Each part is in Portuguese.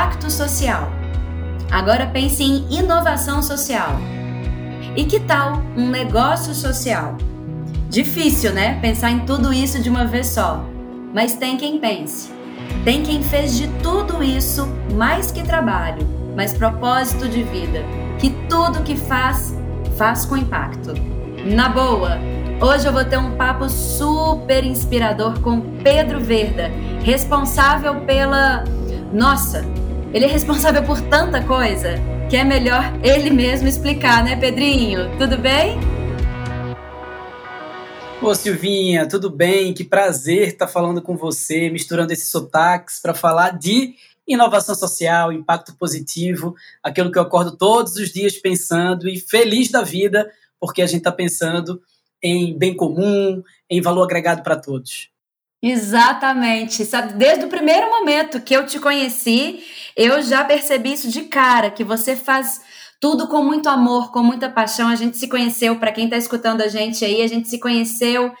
impacto social. Agora pense em inovação social. E que tal um negócio social? Difícil, né? Pensar em tudo isso de uma vez só. Mas tem quem pense. Tem quem fez de tudo isso mais que trabalho, mas propósito de vida. Que tudo que faz, faz com impacto. Na boa, hoje eu vou ter um papo super inspirador com Pedro Verda, responsável pela. Nossa, ele é responsável por tanta coisa que é melhor ele mesmo explicar, né, Pedrinho? Tudo bem? Ô Silvinha, tudo bem? Que prazer estar falando com você, misturando esses sotaques para falar de inovação social, impacto positivo, aquilo que eu acordo todos os dias pensando e feliz da vida, porque a gente está pensando em bem comum, em valor agregado para todos. Exatamente. Sabe, desde o primeiro momento que eu te conheci, eu já percebi isso de cara, que você faz tudo com muito amor, com muita paixão. A gente se conheceu, para quem está escutando a gente aí, a gente se conheceu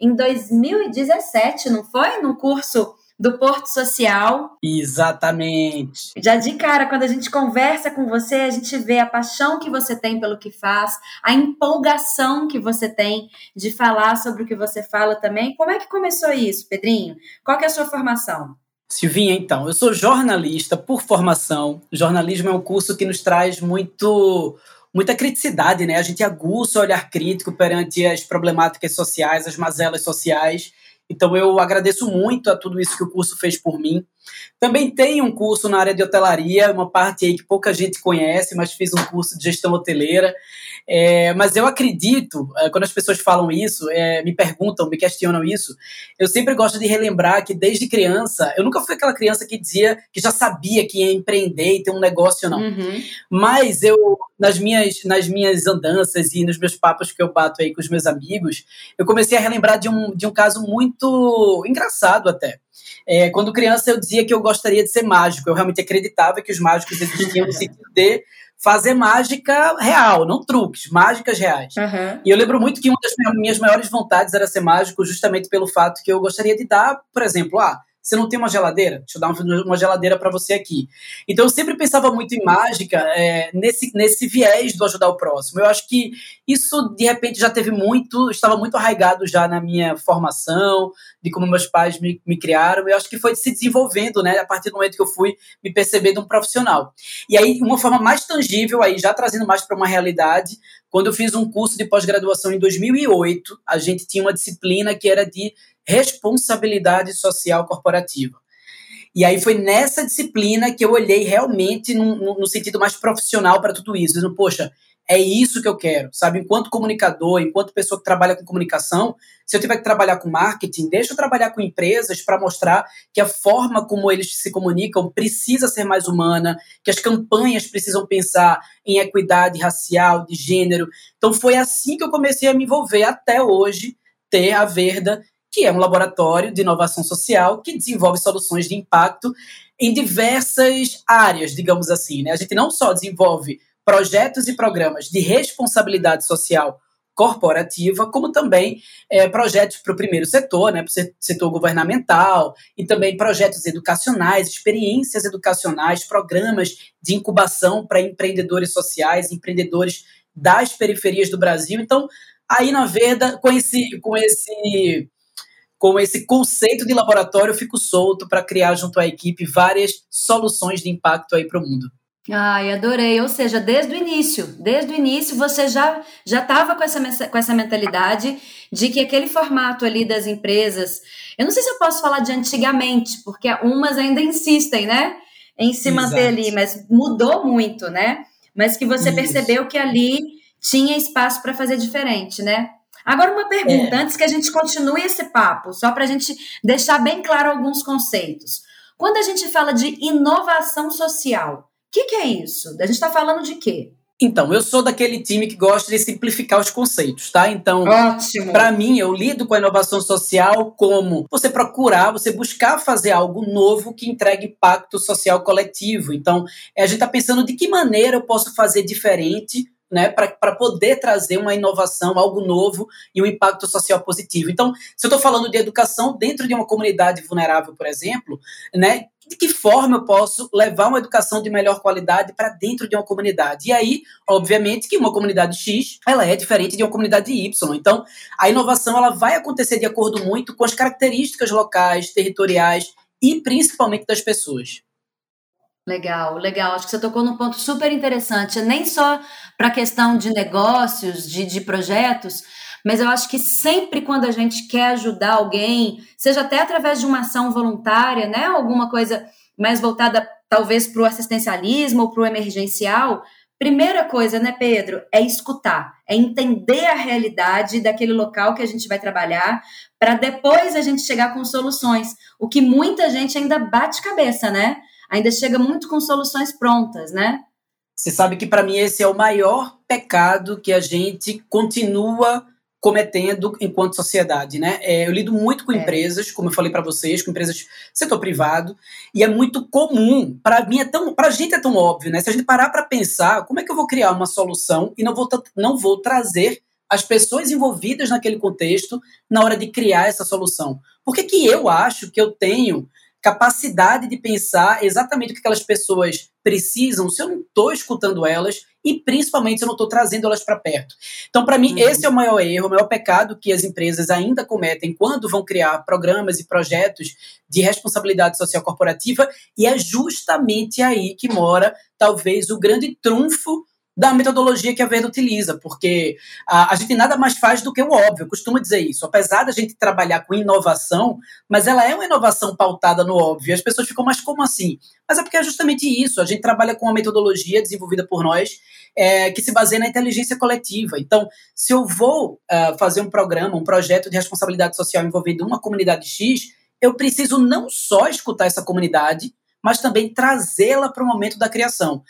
em 2017, não foi? No curso do Porto Social. Exatamente. Já de cara, quando a gente conversa com você, a gente vê a paixão que você tem pelo que faz, a empolgação que você tem de falar sobre o que você fala também. Como é que começou isso, Pedrinho? Qual que é a sua formação? Silvinha, então, eu sou jornalista por formação. Jornalismo é um curso que nos traz muito muita criticidade, né? A gente aguça o olhar crítico perante as problemáticas sociais, as mazelas sociais. Então eu agradeço muito a tudo isso que o curso fez por mim. Também tenho um curso na área de hotelaria, uma parte aí que pouca gente conhece, mas fiz um curso de gestão hoteleira. É, mas eu acredito, é, quando as pessoas falam isso, é, me perguntam, me questionam isso, eu sempre gosto de relembrar que desde criança, eu nunca fui aquela criança que dizia que já sabia que ia empreender e ter um negócio, não. Uhum. Mas eu, nas minhas, nas minhas andanças e nos meus papos que eu bato aí com os meus amigos, eu comecei a relembrar de um, de um caso muito engraçado até. É, quando criança, eu dizia que eu gostaria de ser mágico. Eu realmente acreditava que os mágicos existiam no sentido de fazer mágica real, não truques, mágicas reais. Uhum. E eu lembro muito que uma das minhas maiores vontades era ser mágico, justamente pelo fato que eu gostaria de dar, por exemplo, ah, você não tem uma geladeira? Deixa eu dar uma geladeira para você aqui. Então eu sempre pensava muito em mágica é, nesse, nesse viés do ajudar o próximo. Eu acho que isso de repente já teve muito, estava muito arraigado já na minha formação, de como meus pais me, me criaram. Eu acho que foi se desenvolvendo, né, a partir do momento que eu fui me percebendo um profissional. E aí, uma forma mais tangível, aí já trazendo mais para uma realidade, quando eu fiz um curso de pós-graduação em 2008, a gente tinha uma disciplina que era de responsabilidade social corporativa. E aí foi nessa disciplina que eu olhei realmente no, no sentido mais profissional para tudo isso, dizendo, poxa, é isso que eu quero, sabe? Enquanto comunicador, enquanto pessoa que trabalha com comunicação, se eu tiver que trabalhar com marketing, deixa eu trabalhar com empresas para mostrar que a forma como eles se comunicam precisa ser mais humana, que as campanhas precisam pensar em equidade racial, de gênero. Então foi assim que eu comecei a me envolver até hoje ter a Verda que é um laboratório de inovação social que desenvolve soluções de impacto em diversas áreas, digamos assim. Né? A gente não só desenvolve projetos e programas de responsabilidade social corporativa, como também é, projetos para o primeiro setor, né, para o setor governamental, e também projetos educacionais, experiências educacionais, programas de incubação para empreendedores sociais, empreendedores das periferias do Brasil. Então, aí na Verda, com esse, com esse com esse conceito de laboratório, eu fico solto para criar junto à equipe várias soluções de impacto aí para o mundo. Ai, adorei. Ou seja, desde o início, desde o início você já já estava com essa, com essa mentalidade de que aquele formato ali das empresas, eu não sei se eu posso falar de antigamente, porque umas ainda insistem, né, em se Exato. manter ali, mas mudou muito, né? Mas que você Isso. percebeu que ali tinha espaço para fazer diferente, né? Agora, uma pergunta, é. antes que a gente continue esse papo, só para a gente deixar bem claro alguns conceitos. Quando a gente fala de inovação social, que, que, é isso? A gente está falando de quê? Então, eu sou daquele time que gosta de simplificar os conceitos, tá? Então, para mim, eu lido com a inovação social como você procurar, você buscar fazer algo novo que entregue impacto social coletivo. Então, a gente está pensando de que maneira eu posso fazer diferente né, para poder trazer uma inovação, algo novo e um impacto social positivo. Então, se eu estou falando de educação dentro de uma comunidade vulnerável, por exemplo, né, de que forma eu posso levar uma educação de melhor qualidade para dentro de uma comunidade. E aí, obviamente, que uma comunidade X, ela é diferente de uma comunidade Y. Então, a inovação ela vai acontecer de acordo muito com as características locais, territoriais e principalmente das pessoas. Legal, legal. Acho que você tocou num ponto super interessante. Nem só para a questão de negócios, de, de projetos, mas eu acho que sempre quando a gente quer ajudar alguém, seja até através de uma ação voluntária, né? Alguma coisa mais voltada talvez para o assistencialismo ou para o emergencial, primeira coisa, né, Pedro, é escutar, é entender a realidade daquele local que a gente vai trabalhar, para depois a gente chegar com soluções. O que muita gente ainda bate cabeça, né? Ainda chega muito com soluções prontas, né? Você sabe que para mim esse é o maior pecado que a gente continua cometendo enquanto sociedade, né? É, eu lido muito com é. empresas, como eu falei para vocês, com empresas setor privado, e é muito comum. Para mim é tão, para a gente é tão óbvio, né? Se a gente parar para pensar, como é que eu vou criar uma solução e não vou não vou trazer as pessoas envolvidas naquele contexto na hora de criar essa solução? Por que, que eu acho que eu tenho capacidade de pensar exatamente o que aquelas pessoas precisam se eu não estou escutando elas e principalmente se eu não estou trazendo elas para perto. Então, para mim, uhum. esse é o maior erro, o maior pecado que as empresas ainda cometem quando vão criar programas e projetos de responsabilidade social corporativa, e é justamente aí que mora talvez o grande trunfo da metodologia que a Venda utiliza, porque a, a gente nada mais faz do que o óbvio, eu costumo dizer isso. Apesar da gente trabalhar com inovação, mas ela é uma inovação pautada no óbvio. As pessoas ficam, mas como assim? Mas é porque é justamente isso. A gente trabalha com uma metodologia desenvolvida por nós é, que se baseia na inteligência coletiva. Então, se eu vou uh, fazer um programa, um projeto de responsabilidade social envolvendo uma comunidade X, eu preciso não só escutar essa comunidade, mas também trazê-la para o momento da criação.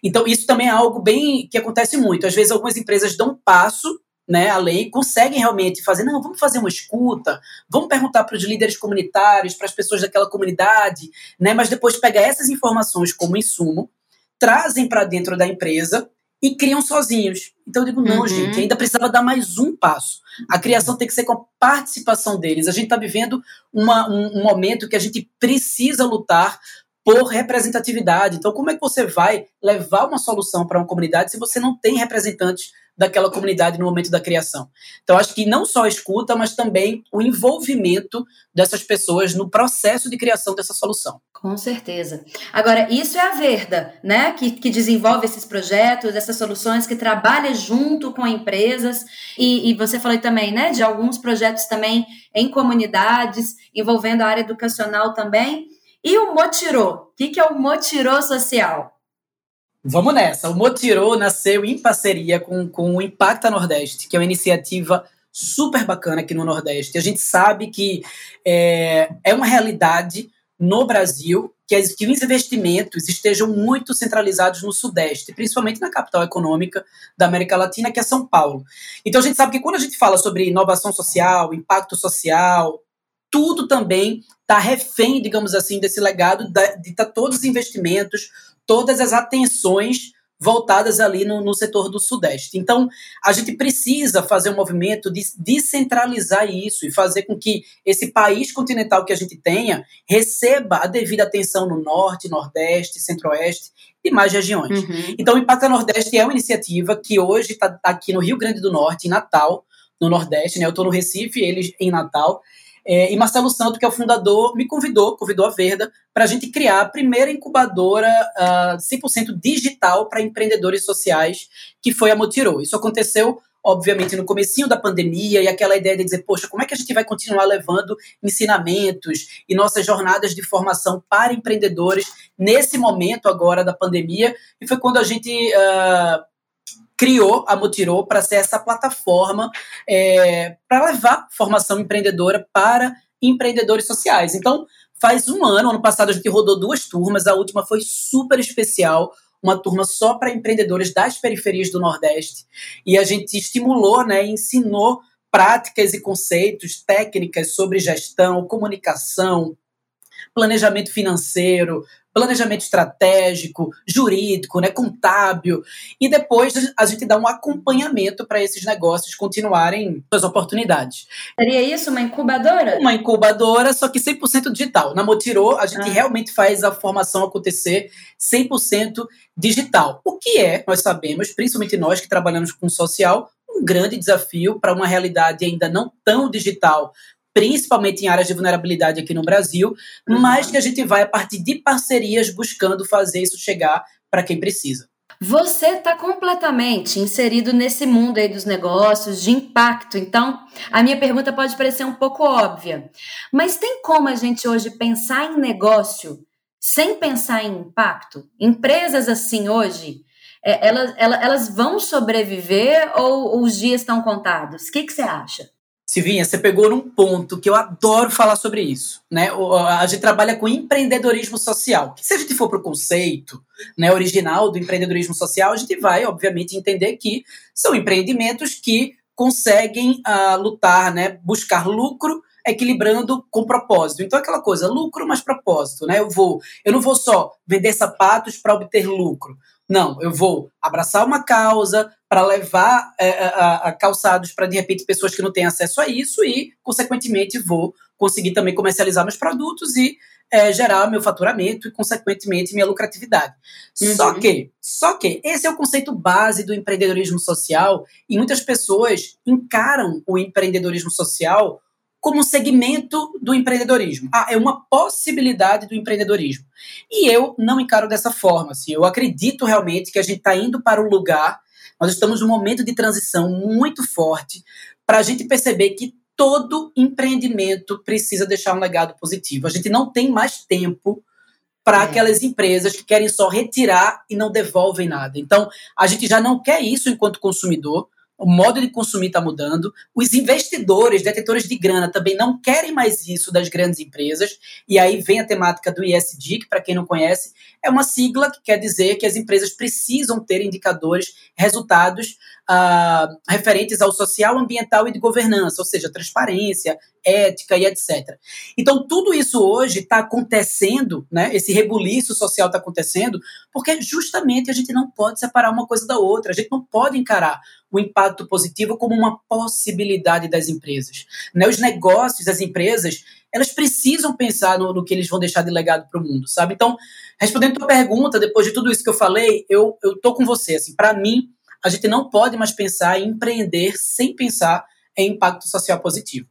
Então, isso também é algo bem que acontece muito. Às vezes, algumas empresas dão um passo né, a lei, conseguem realmente fazer, não, vamos fazer uma escuta, vamos perguntar para os líderes comunitários, para as pessoas daquela comunidade, né, mas depois pega essas informações como insumo, trazem para dentro da empresa e criam sozinhos. Então eu digo, não, uhum. gente, ainda precisava dar mais um passo. A criação tem que ser com a participação deles. A gente está vivendo uma, um, um momento que a gente precisa lutar por representatividade. Então, como é que você vai levar uma solução para uma comunidade se você não tem representantes daquela comunidade no momento da criação? Então, acho que não só a escuta, mas também o envolvimento dessas pessoas no processo de criação dessa solução. Com certeza. Agora, isso é a Verda, né? Que, que desenvolve esses projetos, essas soluções, que trabalha junto com empresas. E, e você falou também, né? De alguns projetos também em comunidades, envolvendo a área educacional também. E o Motirô? O que, é o Motirô Social? Vamos nessa. O Motirô nasceu em parceria com, com o Impacta Nordeste, que é uma iniciativa super bacana aqui no Nordeste. A gente sabe que é, é uma realidade no Brasil que, as, que os investimentos estejam muito centralizados no Sudeste, principalmente na capital econômica da América Latina, que é São Paulo. Então a gente sabe que quando a gente fala sobre inovação social, impacto social, tudo também está refém, digamos assim, desse legado de estar tá todos os investimentos, todas as atenções voltadas ali no, no, setor do Sudeste. Então, a gente precisa fazer um movimento de descentralizar isso e fazer com que esse país continental que a gente tenha receba a devida atenção no Norte, Nordeste, Centro-Oeste e mais regiões. Uhum. Então, o Impacta Nordeste é uma iniciativa que hoje está tá aqui no Rio Grande do Norte, em Natal, no Nordeste, né? Eu estou no Recife, eles em Natal. É, e Marcelo Santo, que é o fundador, me convidou, convidou a Verda, para a gente criar a primeira incubadora uh, ah, 100% digital para empreendedores sociais, que foi a Motirô. Isso aconteceu, obviamente, no comecinho da pandemia, e aquela ideia de dizer, poxa, como é que a gente vai continuar levando ensinamentos e nossas jornadas de formação para empreendedores nesse momento agora da pandemia? E foi quando a gente... Uh, criou a Motirô para ser essa plataforma é, para levar formação empreendedora para empreendedores sociais. Então, faz um ano, ano passado a gente rodou duas turmas, a última foi super especial, uma turma só para empreendedores das periferias do Nordeste. E a gente estimulou, né, ensinou práticas e conceitos, técnicas sobre gestão, comunicação, planejamento financeiro, planejamento estratégico, jurídico, né, contábil, e depois a gente dá um acompanhamento para esses negócios continuarem suas oportunidades. Seria isso uma incubadora? Uma incubadora, só que 100% digital. Na Motirô, a gente ah. realmente faz a formação acontecer 100% digital. O que é, nós sabemos, principalmente nós que trabalhamos com social, um grande desafio para uma realidade ainda não tão digital principalmente em áreas de vulnerabilidade aqui no Brasil, uhum. mas que a gente vai a partir de parcerias buscando fazer isso chegar para quem precisa. Você está completamente inserido nesse mundo aí dos negócios, de impacto. Então, a minha pergunta pode parecer um pouco óbvia, mas tem como a gente hoje pensar em negócio sem pensar em impacto? Empresas assim hoje, é, elas, elas, elas vão sobreviver ou os dias estão contados? O que, que você acha? Silvinha, você pegou num ponto que eu adoro falar sobre isso. Né? A gente trabalha com empreendedorismo social. Se a gente for para o conceito né, original do empreendedorismo social, a gente vai, obviamente, entender que são empreendimentos que conseguem uh, lutar, né, buscar lucro equilibrando com propósito. Então aquela coisa, lucro mais propósito, né? Eu vou, eu não vou só vender sapatos para obter lucro. Não, eu vou abraçar uma causa para levar é, é, a, a calçados para, de repente, pessoas que não têm acesso a isso e, consequentemente, vou conseguir também comercializar meus produtos e é, gerar meu faturamento e, consequentemente, minha lucratividade. Uhum. Só que, só que esse é o conceito base do empreendedorismo social e muitas pessoas encaram o empreendedorismo social como segmento do empreendedorismo. Ah, é uma possibilidade do empreendedorismo. E eu não encaro dessa forma. Assim, eu acredito realmente que a gente está indo para um lugar, nós estamos num momento de transição muito forte para a gente perceber que todo empreendimento precisa deixar um legado positivo. A gente não tem mais tempo para é. aquelas empresas que querem só retirar e não devolvem nada. Então, a gente já não quer isso enquanto consumidor o modo de consumir está mudando, os investidores, detentores de grana, também não querem mais isso das grandes empresas, e aí vem a temática do ISD, que, para quem não conhece, é uma sigla que quer dizer que as empresas precisam ter indicadores, resultados uh, referentes ao social, ambiental e de governança, ou seja, transparência, ética e etc. Então, tudo isso hoje está acontecendo, né? Esse rebuliço social está acontecendo, porque justamente a gente não pode separar uma coisa da outra, a gente não pode encarar o impacto positivo como uma possibilidade das empresas. Né? Os negócios, as empresas, elas precisam pensar no, no que eles vão deixar de legado para o mundo, sabe? Então, respondendo a tua pergunta, depois de tudo isso que eu falei, eu, tô com você. Assim, para mim, a gente não pode mais pensar em empreender sem pensar em impacto social positivo.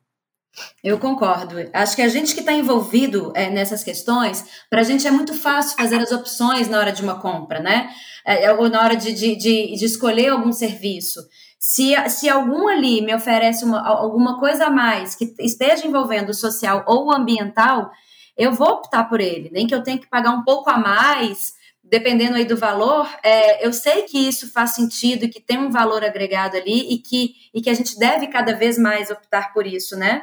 Eu concordo. Acho que a gente que está envolvido é, nessas questões, para a gente é muito fácil fazer as opções na hora de uma compra, né? É, é, ou na hora de, de, de, de, escolher algum serviço. Se, se algum ali me oferece uma, alguma coisa a mais que esteja envolvendo o social ou o ambiental, eu vou optar por ele. Nem que eu tenha que pagar um pouco a mais dependendo aí do valor, é, eu sei que isso faz sentido que tem um valor agregado ali e que, e que a gente deve cada vez mais optar por isso, né?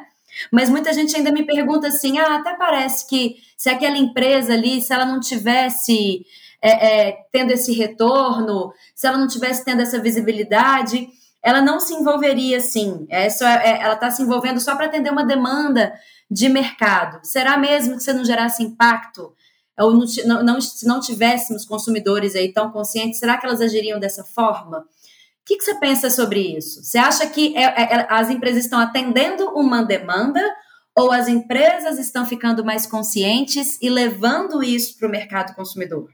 Mas muita gente ainda me pergunta assim: ah, até parece que se aquela empresa ali, se ela não tivesse é, é, tendo esse retorno, se ela não tivesse tendo essa visibilidade, ela não se envolveria assim. É só, é, ela está se envolvendo só para atender uma demanda de mercado. Será mesmo que você não gerasse impacto? Ou não, não, se não tivéssemos consumidores aí tão conscientes, será que elas agiriam dessa forma? O que, que você pensa sobre isso? Você acha que é, é, é, as empresas estão atendendo uma demanda ou as empresas estão ficando mais conscientes e levando isso para o mercado consumidor?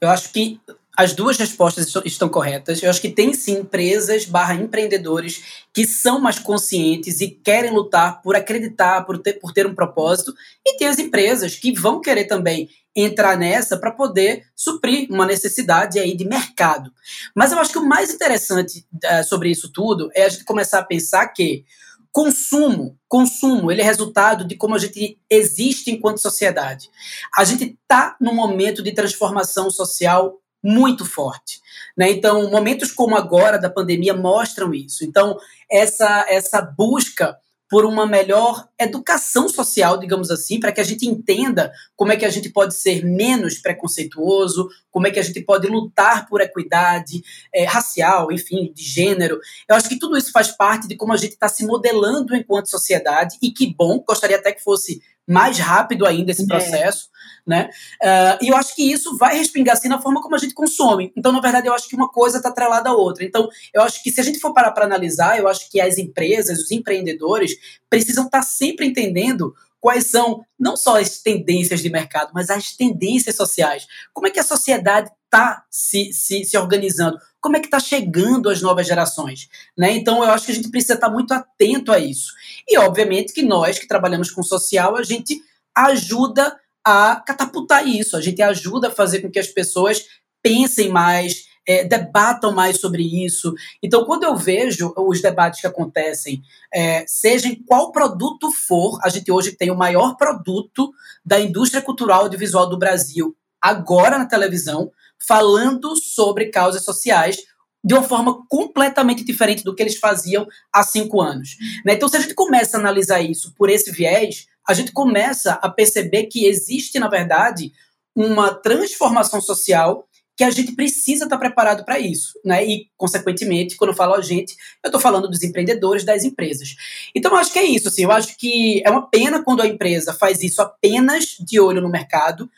Eu acho que as duas respostas estão corretas. Eu acho que tem sim empresas barra empreendedores que são mais conscientes e querem lutar por acreditar, por ter, por ter um propósito. E tem as empresas que vão querer também entrar nessa para poder suprir uma necessidade aí de mercado. Mas eu acho que o mais interessante uh, sobre isso tudo é a gente começar a pensar que consumo, consumo, ele é resultado de como a gente existe enquanto sociedade. A gente está num momento de transformação social muito forte. Né? Então, momentos como agora da pandemia mostram isso. Então, essa, essa busca por uma melhor educação social, digamos assim, para que a gente entenda como é que a gente pode ser menos preconceituoso, como é que a gente pode lutar por equidade é, racial, enfim, de gênero. Eu acho que tudo isso faz parte de como a gente está se modelando enquanto sociedade e que bom, gostaria até que fosse mais rápido ainda esse é. processo. É. Né? Uh, e eu acho que isso vai respingar assim na forma como a gente consome. Então, na verdade, eu acho que uma coisa está atrelada à outra. Então, eu acho que se a gente for parar para analisar, eu acho que as empresas, os empreendedores, precisam estar tá sempre entendendo quais são não só as tendências de mercado, mas as tendências sociais. Como é que a sociedade está se, se, se organizando? Como é que está chegando as novas gerações? Né? Então, eu acho que a gente precisa estar tá muito atento a isso. E, obviamente, que nós que trabalhamos com social, a gente ajuda a catapultar isso, a gente ajuda a fazer com que as pessoas pensem mais, é, debatam mais sobre isso. Então, quando eu vejo os debates que acontecem, é, seja em qual produto for, a gente hoje tem o maior produto da indústria cultural audiovisual do Brasil, agora na televisão, falando sobre causas sociais de uma forma completamente diferente do que eles faziam há cinco anos. Né? Então, se a gente começa a analisar isso por esse viés, a gente começa a perceber que existe, na verdade, uma transformação social que a gente precisa estar preparado para isso, né? E, consequentemente, quando eu falo a gente, eu estou falando dos empreendedores, das empresas. Então, eu acho que é isso, assim, eu acho que é uma pena quando a empresa faz isso apenas de olho no mercado,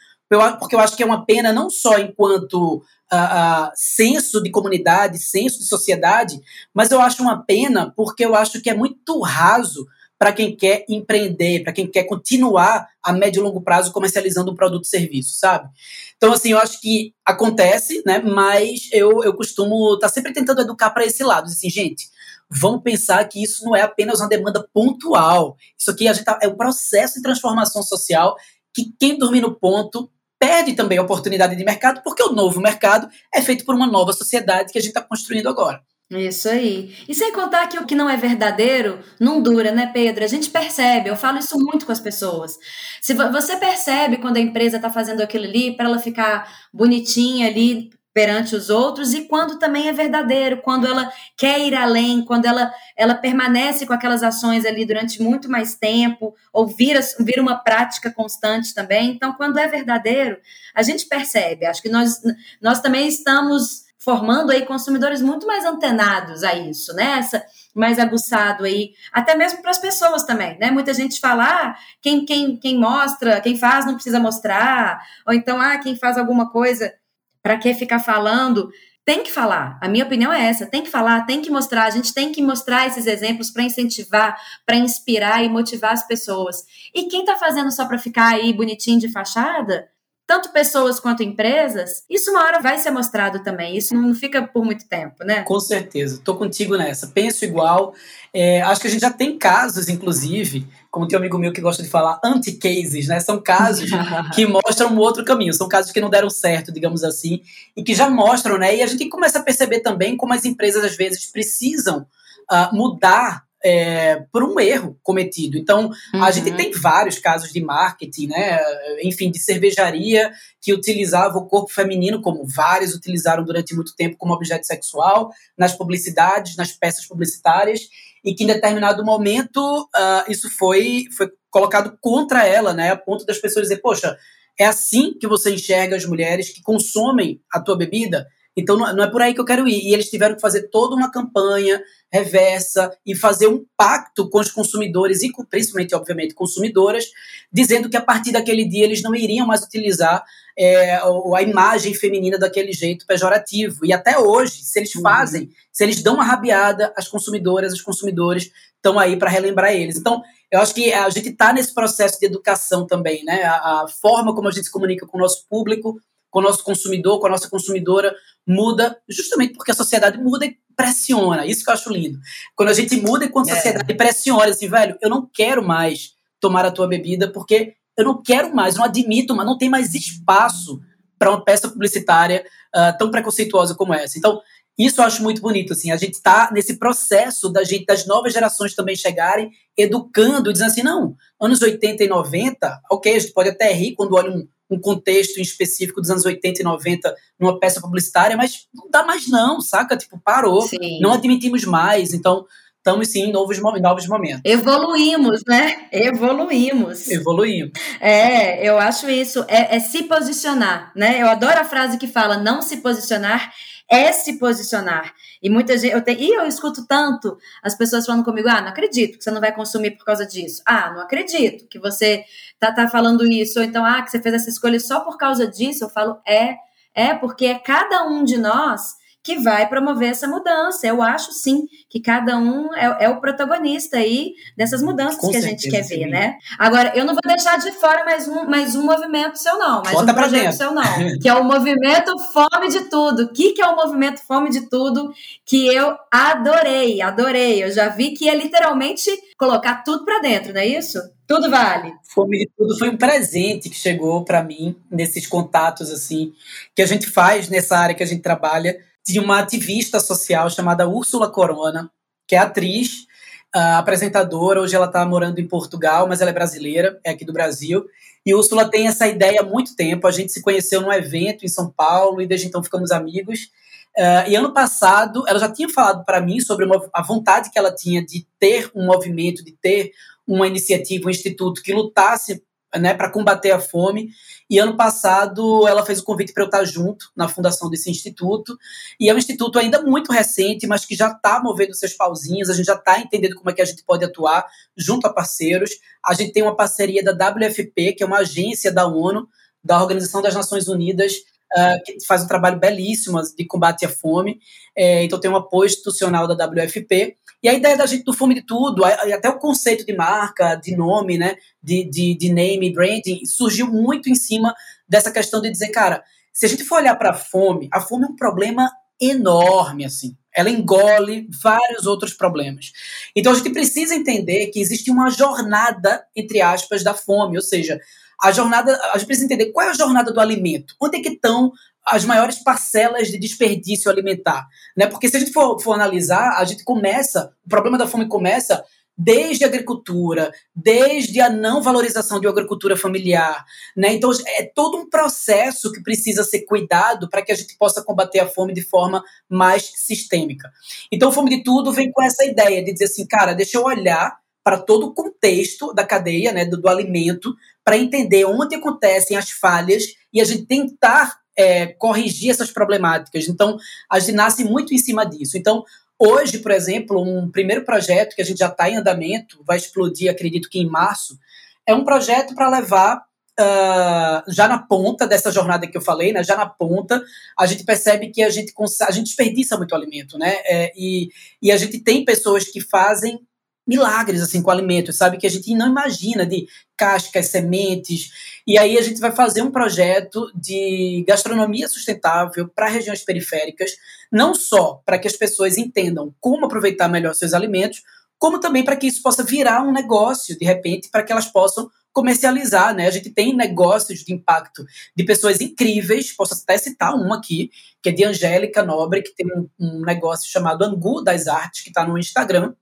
porque eu acho que é uma pena não só enquanto uh, uh, senso de comunidade, senso de sociedade, mas eu acho uma pena porque eu acho que é muito raso para quem quer empreender, para quem quer continuar a médio e longo prazo comercializando um produto ou serviço, sabe? Então, assim, eu acho que acontece, né? Mas eu, eu costumo estar tá sempre tentando educar para esse lado. Assim, gente, vamos pensar que isso não é apenas uma demanda pontual. Isso aqui a gente tá, é um processo de transformação social que quem dormir no ponto perde também a oportunidade de mercado, porque o novo mercado é feito por uma nova sociedade que a gente está construindo agora. Isso aí. E sem contar que o que não é verdadeiro não dura, né, Pedro? A gente percebe, eu falo isso muito com as pessoas. Se você percebe quando a empresa está fazendo aquilo ali para ela ficar bonitinha ali perante os outros e quando também é verdadeiro, quando ela quer ir além, quando ela, ela permanece com aquelas ações ali durante muito mais tempo, ou vira, vira uma prática constante também. Então, quando é verdadeiro, a gente percebe. Acho que nós, nós também estamos formando aí consumidores muito mais antenados a isso, né? Essa, mais aguçado aí, até mesmo para as pessoas também, né? Muita gente fala, ah, quem, quem, quem mostra, quem faz não precisa mostrar, ou então, ah, quem faz alguma coisa, para que ficar falando? Tem que falar. A minha opinião é essa. Tem que falar, tem que mostrar. A gente tem que mostrar esses exemplos para incentivar, para inspirar e motivar as pessoas. E quem está fazendo só para ficar aí bonitinho de fachada, tanto pessoas quanto empresas, isso uma hora vai ser mostrado também. Isso não fica por muito tempo, né? Com certeza. Estou contigo nessa. Penso igual. É, acho que a gente já tem casos, inclusive, como tem um amigo meu que gosta de falar, anti-cases, né? São casos que mostram um outro caminho. São casos que não deram certo, digamos assim, e que já mostram, né? E a gente começa a perceber também como as empresas, às vezes, precisam uh, mudar é, por um erro cometido. Então, uhum. a gente uhum. tem vários casos de marketing, né? Enfim, de cervejaria que utilizava o corpo feminino, como vários utilizaram durante muito tempo, como objeto sexual, nas publicidades, nas peças publicitárias, e que em determinado momento uh, isso foi, foi colocado contra ela, né? A ponto das pessoas dizer, poxa, é assim que você enxerga as mulheres que consomem a tua bebida? Então não é por aí que eu quero ir. E eles tiveram que fazer toda uma campanha reversa e fazer um pacto com os consumidores e principalmente, obviamente, consumidoras, dizendo que a partir daquele dia eles não iriam mais utilizar é, a imagem feminina daquele jeito pejorativo. E até hoje, se eles uhum. fazem, uhum. se eles dão uma rabiada, as consumidoras, os consumidores estão aí para relembrar eles. Então, eu acho que a gente está nesse processo de educação também, né? A, a forma como a gente se comunica com o nosso público, com o nosso consumidor, com a nossa consumidora, muda justamente porque a sociedade muda e pressiona. Isso que eu acho lindo. Quando a gente muda e quando a é. sociedade pressiona, assim, velho, eu não quero mais tomar a tua bebida porque eu não quero mais, não admito, mas não tem mais espaço para uma peça publicitária uh, tão preconceituosa como essa. Então, isso eu acho muito bonito, assim, a gente está nesse processo da gente, das novas gerações também chegarem, educando, dizendo assim, não, anos 80 e 90, ok, a gente pode até rir quando olha um, um contexto específico dos anos 80 e 90 numa peça publicitária, mas não dá mais não, saca? Tipo, parou, Sim. não admitimos mais, então estamos sim em novos, novos momentos. Evoluímos, né? Evoluímos. Evoluímos. É, eu acho isso, é, é, se posicionar, né? Eu adoro a frase que fala não se posicionar é se posicionar. E muita gente, eu tenho, e eu escuto tanto as pessoas falando comigo: ah, não acredito que você não vai consumir por causa disso. Ah, não acredito que você tá, tá falando isso. Ou então, ah, que você fez essa escolha só por causa disso. Eu falo, é, é, porque é cada um de nós que vai promover essa mudança. Eu acho sim que cada um é, é o protagonista aí dessas mudanças Com que a gente quer sim. ver, né? Agora, eu não vou deixar de fora mais um, mais um movimento seu, não, mais Bota um projeto seu, não, que é o movimento Fome de Tudo. O que, que é o movimento Fome de Tudo? Que eu adorei, adorei. Eu já vi que é literalmente colocar tudo para dentro, não é isso? Tudo vale. Fome de Tudo foi um presente que chegou para mim nesses contatos assim que a gente faz nessa área que a gente trabalha de uma ativista social chamada Úrsula Corona, que é atriz, uh, apresentadora. Hoje ela está morando em Portugal, mas ela é brasileira, é aqui do Brasil. E Úrsula tem essa ideia há muito tempo. A gente se conheceu num evento em São Paulo e desde então ficamos amigos. Uh, e ano passado, ela já tinha falado para mim sobre uma, a vontade que ela tinha de ter um movimento, de ter uma iniciativa, um instituto que lutasse né, para combater a fome. E ano passado ela fez o convite para eu estar junto na fundação desse instituto. E é um instituto ainda muito recente, mas que já está movendo seus pauzinhos, a gente já está entendendo como é que a gente pode atuar junto a parceiros. A gente tem uma parceria da WFP, que é uma agência da ONU, da Organização das Nações Unidas, uh, que faz um trabalho belíssimo de combate à fome. É, então tem um apoio institucional da WFP. E a ideia da gente do Fome de Tudo, até o conceito de marca, de nome, né, de, de, de name, branding, surgiu muito em cima dessa questão de dizer, cara, se a gente for olhar para a fome, a fome é um problema enorme, assim. Ela engole vários outros problemas. Então a gente precisa entender que existe uma jornada, entre aspas, da fome, ou seja, a jornada, a gente precisa entender qual é a jornada do alimento, onde é que estão as maiores parcelas de desperdício alimentar, né? Porque se a gente for, for analisar, a gente começa, o problema da fome começa desde a agricultura, desde a não valorização de uma agricultura familiar, né? Então é todo um processo que precisa ser cuidado para que a gente possa combater a fome de forma mais sistêmica. Então, fome de tudo vem com essa ideia de dizer assim, cara, deixa eu olhar para todo o contexto da cadeia, né, do, do alimento, para entender onde acontecem as falhas e a gente tentar é, corrigir essas problemáticas. Então, a gente nasce muito em cima disso. Então, hoje, por exemplo, um primeiro projeto que a gente já está em andamento, vai explodir, acredito que em março, é um projeto para levar Uh, já na ponta dessa jornada que eu falei, né, já na ponta, a gente percebe que a gente, a gente desperdiça muito alimento, né? É, e, e a gente tem pessoas que fazem milagres assim com alimentos, sabe? Que a gente não imagina de cascas, sementes. E aí a gente vai fazer um projeto de gastronomia sustentável para regiões periféricas, não só para que as pessoas entendam como aproveitar melhor seus alimentos, como também para que isso possa virar um negócio, de repente, para que elas possam comercializar, né? A gente tem negócios de impacto de pessoas incríveis, posso até citar um aqui, que é de Angélica Nobre, que tem um, um negócio chamado Angu das Artes, que está no Instagram.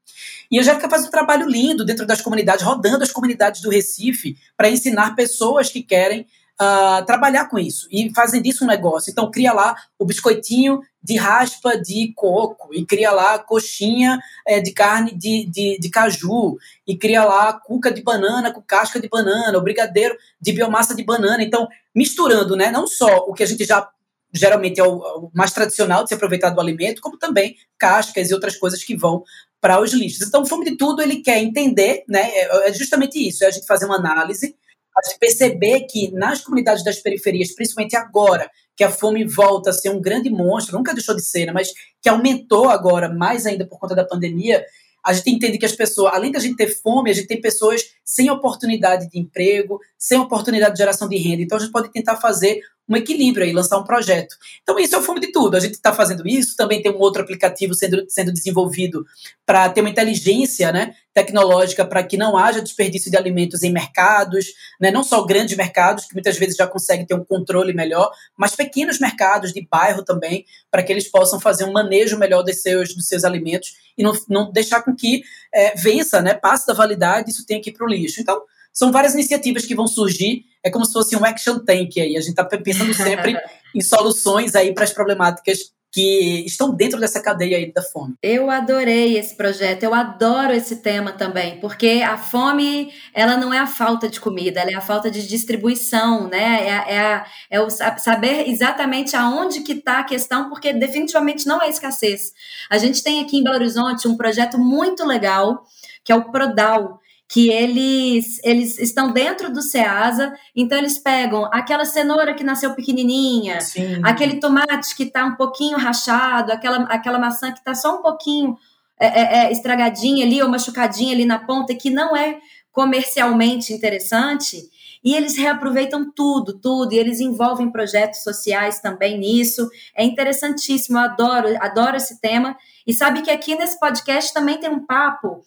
E a Angélica faz um trabalho lindo dentro das comunidades, rodando as comunidades do Recife, para ensinar pessoas que querem uh, trabalhar com isso e fazem disso um negócio. Então, cria lá o biscoitinho de raspa de coco, e cria lá coxinha é, de carne de, de, de, caju, e cria lá cuca de banana com casca de banana, o brigadeiro de biomassa de banana. Então, misturando, né, não só o que a gente já geralmente é o, o mais tradicional de se aproveitar do alimento, como também cascas e outras coisas que vão para os lixos. Então, o Fome de Tudo, ele quer entender, né, é, é justamente isso, é a gente fazer uma análise a gente perceber que nas comunidades das periferias, principalmente agora, que a fome volta a ser um grande monstro, nunca deixou de ser, né, mas que aumentou agora, mais ainda por conta da pandemia, a gente entende que as pessoas, além da gente ter fome, a gente tem pessoas sem oportunidade de emprego, sem oportunidade de geração de renda. Então a gente pode tentar fazer um equilíbrio aí, lançar um projeto. Então, isso é o fundo de tudo. A gente está fazendo isso, também tem um outro aplicativo sendo, sendo desenvolvido para ter uma inteligência né, tecnológica para que não haja desperdício de alimentos em mercados, né, não só grandes mercados, que muitas vezes já conseguem ter um controle melhor, mas pequenos mercados de bairro também, para que eles possam fazer um manejo melhor dos seus, dos seus alimentos e não, não deixar com que é, vença, né, passe da validade isso tenha que ir para o lixo. Então, são várias iniciativas que vão surgir. É como se fosse um action tank aí. A gente está pensando sempre em soluções aí para as problemáticas que estão dentro dessa cadeia aí da fome. Eu adorei esse projeto, eu adoro esse tema também, porque a fome, ela não é a falta de comida, ela é a falta de distribuição, né? É, é, a, é o saber exatamente aonde que está a questão, porque definitivamente não é escassez. A gente tem aqui em Belo Horizonte um projeto muito legal, que é o Prodal, que eles, eles estão dentro do Ceasa, então eles pegam aquela cenoura que nasceu pequenininha, Sim. aquele tomate que está um pouquinho rachado, aquela, aquela maçã que está só um pouquinho é, é, é, estragadinha ali ou machucadinha ali na ponta, que não é comercialmente interessante, e eles reaproveitam tudo, tudo, e eles envolvem projetos sociais também nisso. É interessantíssimo, eu adoro, adoro esse tema. E sabe que aqui nesse podcast também tem um papo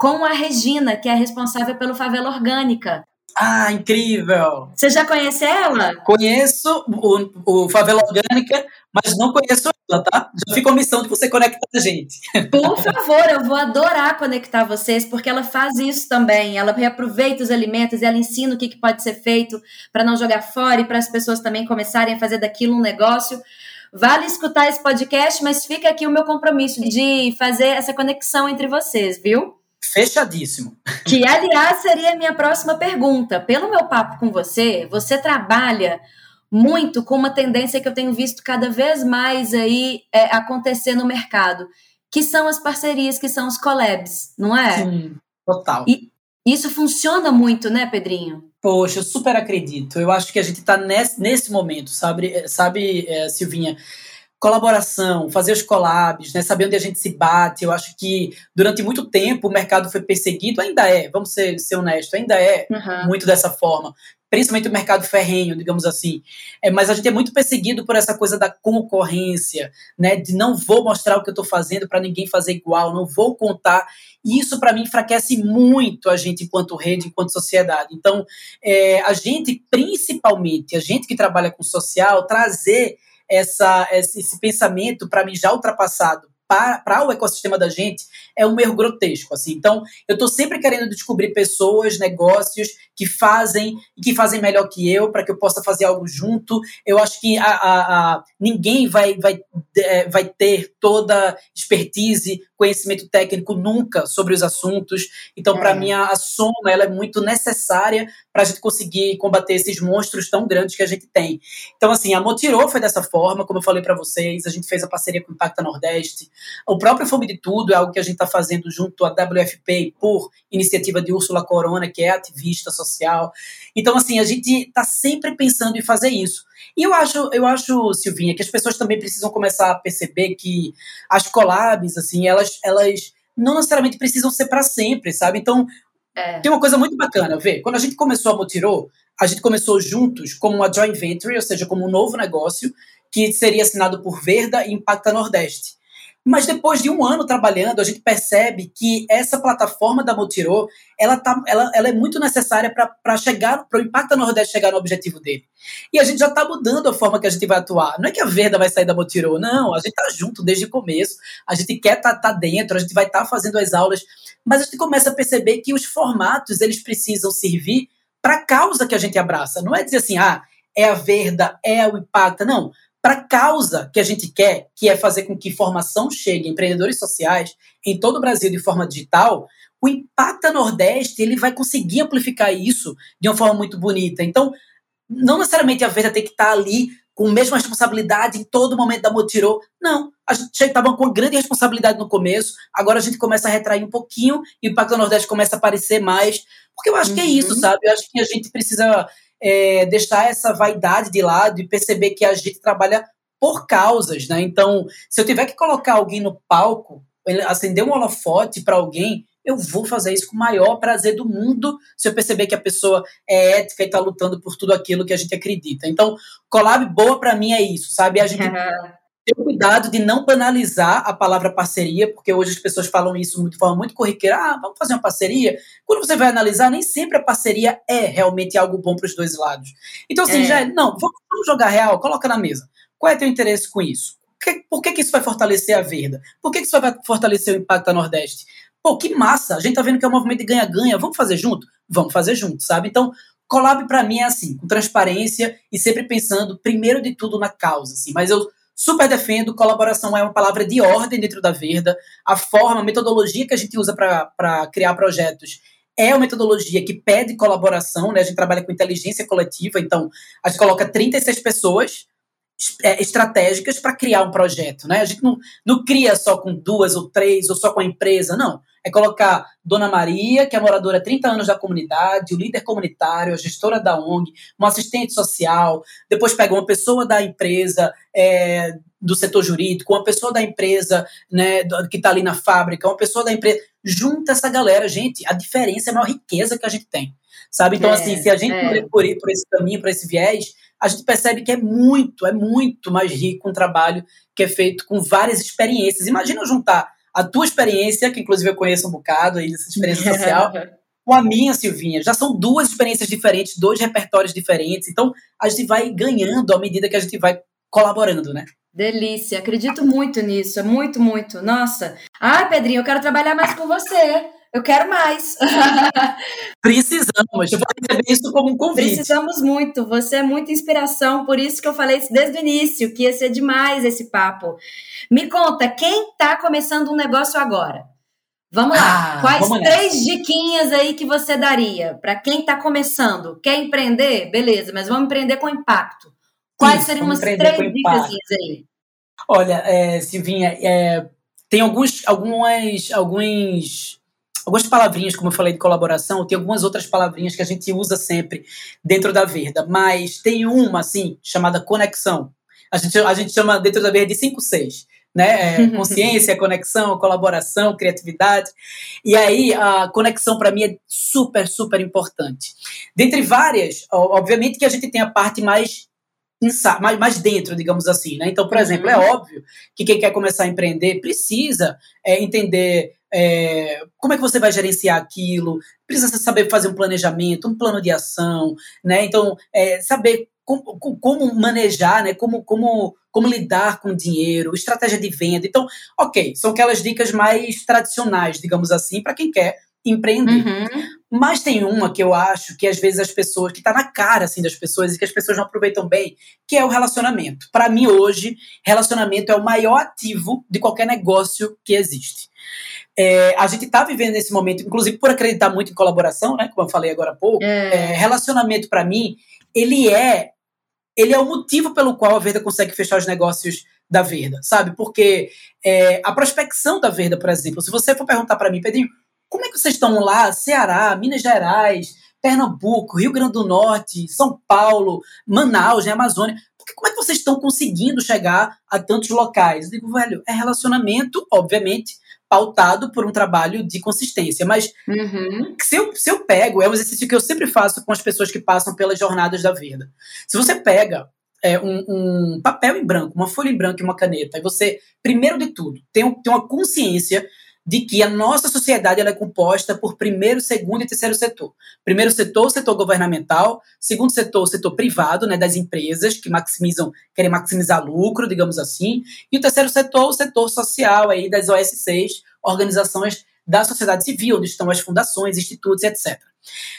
com a Regina, que é responsável pelo Favela Orgânica. Ah, incrível! Você já conhece ela? Conheço o, o Favela Orgânica, mas não conheço ela, tá? Já fica a missão de você conectar a gente. Por favor, eu vou adorar conectar vocês, porque ela faz isso também. Ela reaproveita os alimentos e ela ensina o que, que pode ser feito para não jogar fora e para as pessoas também começarem a fazer daquilo um negócio. Vale escutar esse podcast, mas fica aqui o meu compromisso de fazer essa conexão entre vocês, viu? Fechadíssimo. Que, aliás, seria a minha próxima pergunta. Pelo meu papo com você, você trabalha muito com uma tendência que eu tenho visto cada vez mais aí é, acontecer no mercado, que são as parcerias, que são os collabs, não é? Sim, total. E isso funciona muito, né, Pedrinho? Poxa, eu super acredito. Eu acho que a gente está nesse, nesse momento, sabe, sabe é, Silvinha? Colaboração, fazer os collabs, né, saber onde a gente se bate. Eu acho que durante muito tempo o mercado foi perseguido, ainda é, vamos ser, ser honestos, ainda é uhum. muito dessa forma, principalmente o mercado ferrenho, digamos assim. É, mas a gente é muito perseguido por essa coisa da concorrência, né, de não vou mostrar o que eu estou fazendo para ninguém fazer igual, não vou contar. E isso, para mim, enfraquece muito a gente enquanto rede, enquanto sociedade. Então, é, a gente, principalmente, a gente que trabalha com social, trazer essa, esse pensamento, para mim, já ultrapassado para o ecossistema da gente é um erro grotesco. Assim. Então, eu estou sempre querendo descobrir pessoas, negócios que fazem e que fazem melhor que eu, para que eu possa fazer algo junto. Eu acho que a, a, a, ninguém vai, vai, é, vai ter toda expertise, conhecimento técnico nunca sobre os assuntos. Então, para é. mim, a, a soma ela é muito necessária para a gente conseguir combater esses monstros tão grandes que a gente tem. Então, assim, a Motirô foi dessa forma, como eu falei para vocês, a gente fez a parceria com o Impacta Nordeste. O próprio Fome de Tudo é algo que a gente está fazendo junto à WFP por iniciativa de Úrsula Corona, que é ativista social. Então, assim, a gente está sempre pensando em fazer isso. E eu acho, eu acho, Silvinha, que as pessoas também precisam começar a perceber que as collabs, assim, elas, elas não necessariamente precisam ser para sempre, sabe? Então, é. tem uma coisa muito bacana, ver. Quando a gente começou a Motirô, a gente começou juntos como uma joint venture, ou seja, como um novo negócio que seria assinado por Verda e Impacta Nordeste. Mas depois de um ano trabalhando, a gente percebe que essa plataforma da Motirô, ela, tá, ela, ela é muito necessária para chegar, para o Impacto Nordeste chegar no objetivo dele. E a gente já está mudando a forma que a gente vai atuar. Não é que a Verda vai sair da Motirô, não. A gente está junto desde o começo. A gente quer estar tá, tá dentro, a gente vai estar tá fazendo as aulas. Mas a gente começa a perceber que os formatos, eles precisam servir para a causa que a gente abraça. Não é dizer assim, ah, é a Verda, é o Impacta. Não para a causa que a gente quer, que é fazer com que formação chegue a empreendedores sociais em todo o Brasil de forma digital, o Impacta Nordeste ele vai conseguir amplificar isso de uma forma muito bonita. Então, não necessariamente a Verda tem que estar tá ali com a mesma responsabilidade em todo momento da Motirô. Não, a gente estava com grande responsabilidade no começo, agora a gente começa a retrair um pouquinho e o Impacto Nordeste começa a aparecer mais, porque eu acho uhum. que é isso, uhum. sabe? Eu acho que a gente precisa é, deixar essa vaidade de lado e perceber que a gente trabalha por causas, né? Então, se eu tiver que colocar alguém no palco, acender um holofote para alguém, eu vou fazer isso com o maior prazer do mundo se eu perceber que a pessoa é ética e está lutando por tudo aquilo que a gente acredita. Então, collab boa para mim é isso, sabe? A gente ter cuidado de não banalizar a palavra parceria, porque hoje as pessoas falam isso de forma muito corriqueira. Ah, vamos fazer uma parceria. Quando você vai analisar, nem sempre a parceria é realmente algo bom para os dois lados. Então, assim, é. já, não, vamos jogar real, coloca na mesa. Qual é teu interesse com isso? Por que, que isso vai fortalecer a Verda? Por que, que isso vai fortalecer o impacto da Nordeste? Pô, que massa! A gente tá vendo que é um movimento de ganha-ganha. Vamos fazer junto? Vamos fazer junto, sabe? Então, collab para mim é assim, com transparência e sempre pensando, primeiro de tudo, na causa. Assim. Mas eu super defendo, colaboração é uma palavra de ordem dentro da Verda. A forma, a metodologia que a gente usa para criar projetos é uma metodologia que pede colaboração, né? A gente trabalha com inteligência coletiva, então a gente coloca 36 pessoas estratégicas para criar um projeto, né? A gente não, não cria só com duas ou três ou só com a empresa, não. É colocar Dona Maria, que é moradora há 30 anos da comunidade, o líder comunitário, a gestora da ONG, uma assistente social, depois pega uma pessoa da empresa, é, do setor jurídico, uma pessoa da empresa né, que está ali na fábrica, uma pessoa da empresa. Junta essa galera, gente. A diferença é a maior riqueza que a gente tem. Sabe? Então, é, assim, se a gente é. por, por esse caminho, por esse viés, a gente percebe que é muito, é muito mais rico um trabalho que é feito com várias experiências. Imagina eu juntar a tua experiência, que inclusive eu conheço um bocado aí dessa experiência social, com a minha, Silvinha. Já são duas experiências diferentes, dois repertórios diferentes. Então, a gente vai ganhando à medida que a gente vai colaborando, né? Delícia, acredito muito nisso, é muito, muito. Nossa. Ai, Pedrinho, eu quero trabalhar mais com você. Eu quero mais. Precisamos. Eu vou receber isso como um convite. Precisamos muito. Você é muita inspiração. Por isso que eu falei isso desde o início, que ia ser demais esse papo. Me conta, quem está começando um negócio agora? Vamos lá. Ah, Quais vamos três diquinhas aí que você daria para quem está começando? Quer empreender? Beleza, mas vamos empreender com impacto. Quais seriam umas três dicas aí? Olha, é, Silvinha, é, tem alguns, algumas, alguns, algumas palavrinhas, como eu falei, de colaboração, tem algumas outras palavrinhas que a gente usa sempre dentro da Verda, mas tem uma, assim, chamada conexão. A gente, a gente chama dentro da Verda de 5, 6. Né? É, consciência, conexão, colaboração, criatividade. E aí a conexão para mim é super, super importante. Dentre várias, obviamente que a gente tem a parte mais mais, mais dentro, digamos assim. Né? Então, por uhum. exemplo, é óbvio que quem quer começar a empreender precisa é, entender é, como é que você vai gerenciar aquilo, precisa saber fazer um planejamento, um plano de ação, né? Então, é, saber como, como, manejar, né? Como, como, como lidar com o dinheiro, estratégia de venda. Então, ok, são aquelas dicas mais tradicionais, digamos assim, para quem quer empreender. Uhum. Mas tem uma que eu acho que às vezes as pessoas, que está na cara assim das pessoas e que as pessoas não aproveitam bem, que é o relacionamento. Para mim hoje, relacionamento é o maior ativo de qualquer negócio que existe. É, a gente está vivendo nesse momento, inclusive por acreditar muito em colaboração, né? Como eu falei agora há pouco. É. É, relacionamento para mim, ele é ele é o motivo pelo qual a Verda consegue fechar os negócios da Verda, sabe? Porque é, a prospecção da Verda, por exemplo, se você for perguntar para mim, Pedrinho, como é que vocês estão lá? Ceará, Minas Gerais, Pernambuco, Rio Grande do Norte, São Paulo, Manaus, né, Amazônia. Porque como é que vocês estão conseguindo chegar a tantos locais? Eu digo, velho, é relacionamento, obviamente, pautado por um trabalho de consistência. Mas uhum. se, eu, se eu pego, é um exercício que eu sempre faço com as pessoas que passam pelas jornadas da vida. Se você pega é, um, um, papel em branco, uma folha em branco e uma caneta, e você, primeiro de tudo, tem, tem uma consciência de que a nossa sociedade ela é composta por primeiro, segundo e terceiro setor. Primeiro setor, o setor governamental, segundo setor, o setor privado, né, das empresas que maximizam, querem maximizar lucro, digamos assim, e o terceiro setor, o setor social aí das OS6, organizações da sociedade civil, onde estão as fundações, institutos, etc.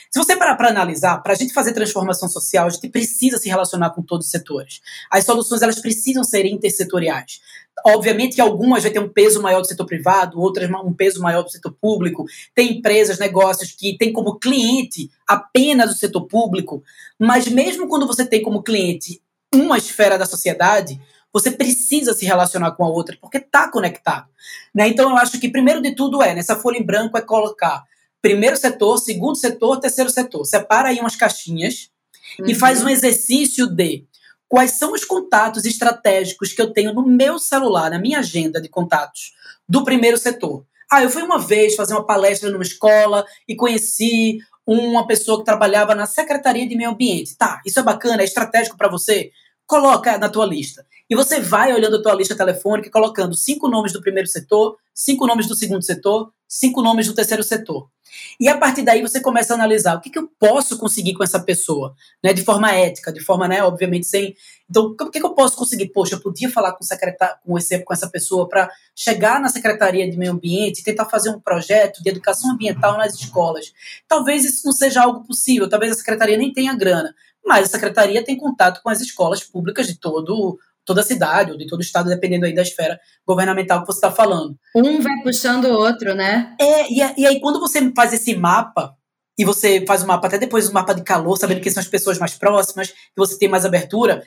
Se você parar para analisar, para a gente fazer transformação social, a gente precisa se relacionar com todos os setores. As soluções elas precisam ser intersetoriais. Obviamente que algumas vai ter um peso maior do setor privado, outras um peso maior do setor público. Tem empresas, negócios que têm como cliente apenas o setor público, mas mesmo quando você tem como cliente uma esfera da sociedade, você precisa se relacionar com a outra, porque está conectado. Né? Então, eu acho que, primeiro de tudo, é, nessa folha em branco, é colocar primeiro setor, segundo setor, terceiro setor. Separa aí umas caixinhas uhum. e faz um exercício de quais são os contatos estratégicos que eu tenho no meu celular, na minha agenda de contatos do primeiro setor. Ah, eu fui uma vez fazer uma palestra numa escola e conheci uma pessoa que trabalhava na Secretaria de Meio Ambiente. Tá, isso é bacana, é estratégico para você? Coloca na tua lista. E você vai olhando a tua lista telefônica colocando cinco nomes do primeiro setor, cinco nomes do segundo setor, cinco nomes do terceiro setor. E a partir daí você começa a analisar o que, que eu posso conseguir com essa pessoa, né? De forma ética, de forma, né, obviamente, sem. Então, o que, que eu posso conseguir? Poxa, eu podia falar com, secretar, com, esse, com essa pessoa para chegar na Secretaria de Meio Ambiente e tentar fazer um projeto de educação ambiental nas escolas. Talvez isso não seja algo possível, talvez a secretaria nem tenha grana, mas a secretaria tem contato com as escolas públicas de todo toda a cidade ou de todo o estado, dependendo aí da esfera governamental que você está falando. Um vai puxando o outro, né? É, e, e aí quando você faz esse mapa, e você faz o mapa, até depois o mapa de calor, sabendo quem são as pessoas mais próximas, que você tem mais abertura,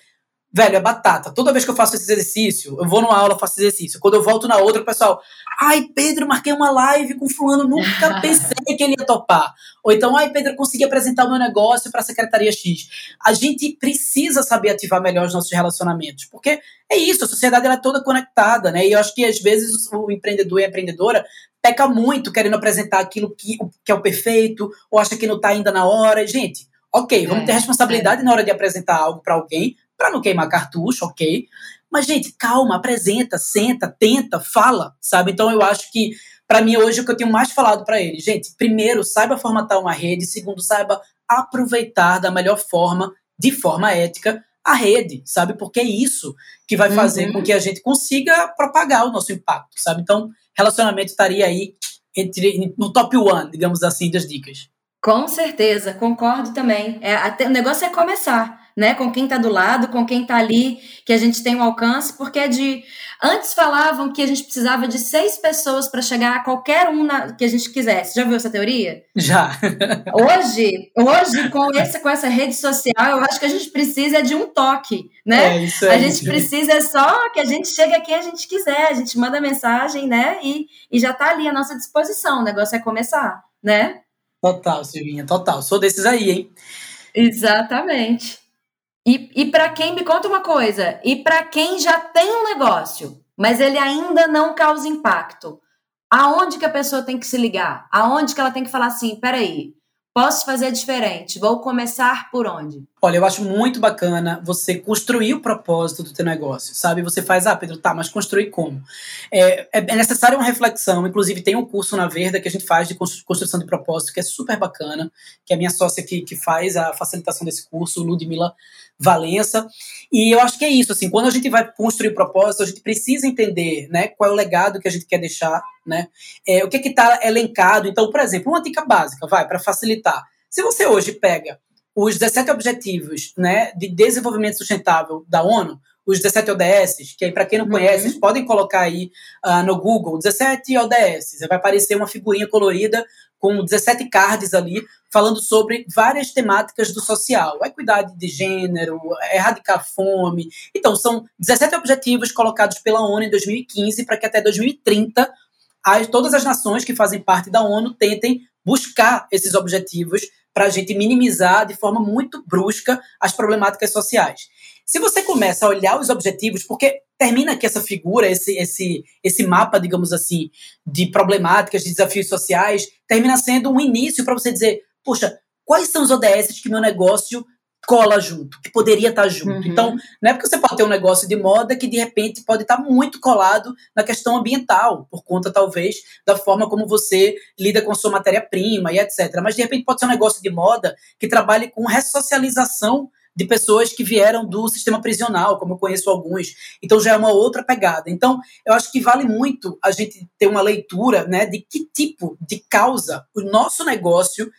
velho, é batata. Toda vez que eu faço esse exercício, eu vou numa aula, faço exercício. Quando eu volto na outra, o pessoal, ai, Pedro, marquei uma live com fulano, nunca pensei que ele ia topar. Ou então, ai, Pedro, consegui apresentar o meu negócio para a Secretaria X. A gente precisa saber ativar melhor os nossos relacionamentos, porque é isso, a sociedade ela é toda conectada, né? E eu acho que às vezes o empreendedor e a empreendedora peca muito querendo apresentar aquilo que, que é o perfeito, ou acha que não está ainda na hora. Gente, ok, vamos é, ter responsabilidade é. na hora de apresentar algo para alguém, para não queimar cartucho, ok. Mas, gente, calma, apresenta, senta, tenta, fala, sabe? Então, eu acho que, para mim, hoje, o que eu tenho mais falado para eles, gente, primeiro, saiba formatar uma rede, segundo, saiba aproveitar da melhor forma, de forma ética, a rede, sabe? Porque é isso que vai fazer uhum. com que a gente consiga propagar o nosso impacto, sabe? Então, relacionamento estaria aí entre, no top one, digamos assim, das dicas. Com certeza, concordo também. É, até, o negócio é começar né? Com quem está do lado, com quem está ali, que a gente tem um alcance, porque é de. Antes falavam que a gente precisava de seis pessoas para chegar a qualquer um na, que a gente quisesse. Já viu essa teoria? Já. hoje, hoje com, esse, com essa rede social, eu acho que a gente precisa de um toque, né? É, isso aí. A gente precisa só que a gente chegue a quem a gente quiser, a gente manda mensagem, né? E, e já está ali à nossa disposição. O negócio é começar, né? Total, Silvinha, total. Sou desses aí, hein? Exatamente. E, e para quem, me conta uma coisa, e para quem já tem um negócio, mas ele ainda não causa impacto, aonde que a pessoa tem que se ligar? Aonde que ela tem que falar assim, peraí, Posso fazer diferente. Vou começar por onde? Olha, eu acho muito bacana você construir o propósito do teu negócio, sabe? Você faz, ah, Pedro, tá, mas construir como? É, é, é necessária uma reflexão. Inclusive, tem um curso na Verda que a gente faz de construção de propósito, que é super bacana, que é a minha sócia que, que faz a facilitação desse curso, Ludmila Valença. E eu acho que é isso, assim, quando a gente vai construir propósito, a gente precisa entender, né, qual é o legado que a gente quer deixar, né? É, o que é que está elencado. Então, por exemplo, uma dica básica, vai, para facilitar. Se você hoje pega os 17 objetivos, né, de desenvolvimento sustentável da ONU, os 17 ODS, que aí para quem não conhece, uhum. podem colocar aí uh, no Google 17 ODS, vai aparecer uma figurinha colorida com 17 cards ali, falando sobre várias temáticas do social. Equidade de gênero, erradicar fome. Então, são 17 objetivos colocados pela ONU em 2015 para que até 2030 as, todas as nações que fazem parte da ONU tentem buscar esses objetivos para a gente minimizar de forma muito brusca as problemáticas sociais. Se você começa a olhar os objetivos, porque termina aqui essa figura, esse, esse, esse mapa, digamos assim, de problemáticas, de desafios sociais, termina sendo um início para você dizer, poxa, quais são os ODS que meu negócio cola junto, que poderia estar junto. Uhum. Então, não é porque você pode ter um negócio de moda que de repente pode estar muito colado na questão ambiental, por conta talvez da forma como você lida com a sua matéria-prima e etc. Mas de repente pode ser um negócio de moda que trabalhe com ressocialização de pessoas que vieram do sistema prisional, como eu conheço alguns. Então já é uma outra pegada. Então, eu acho que vale muito a gente ter uma leitura né, de que tipo de causa o nosso negócio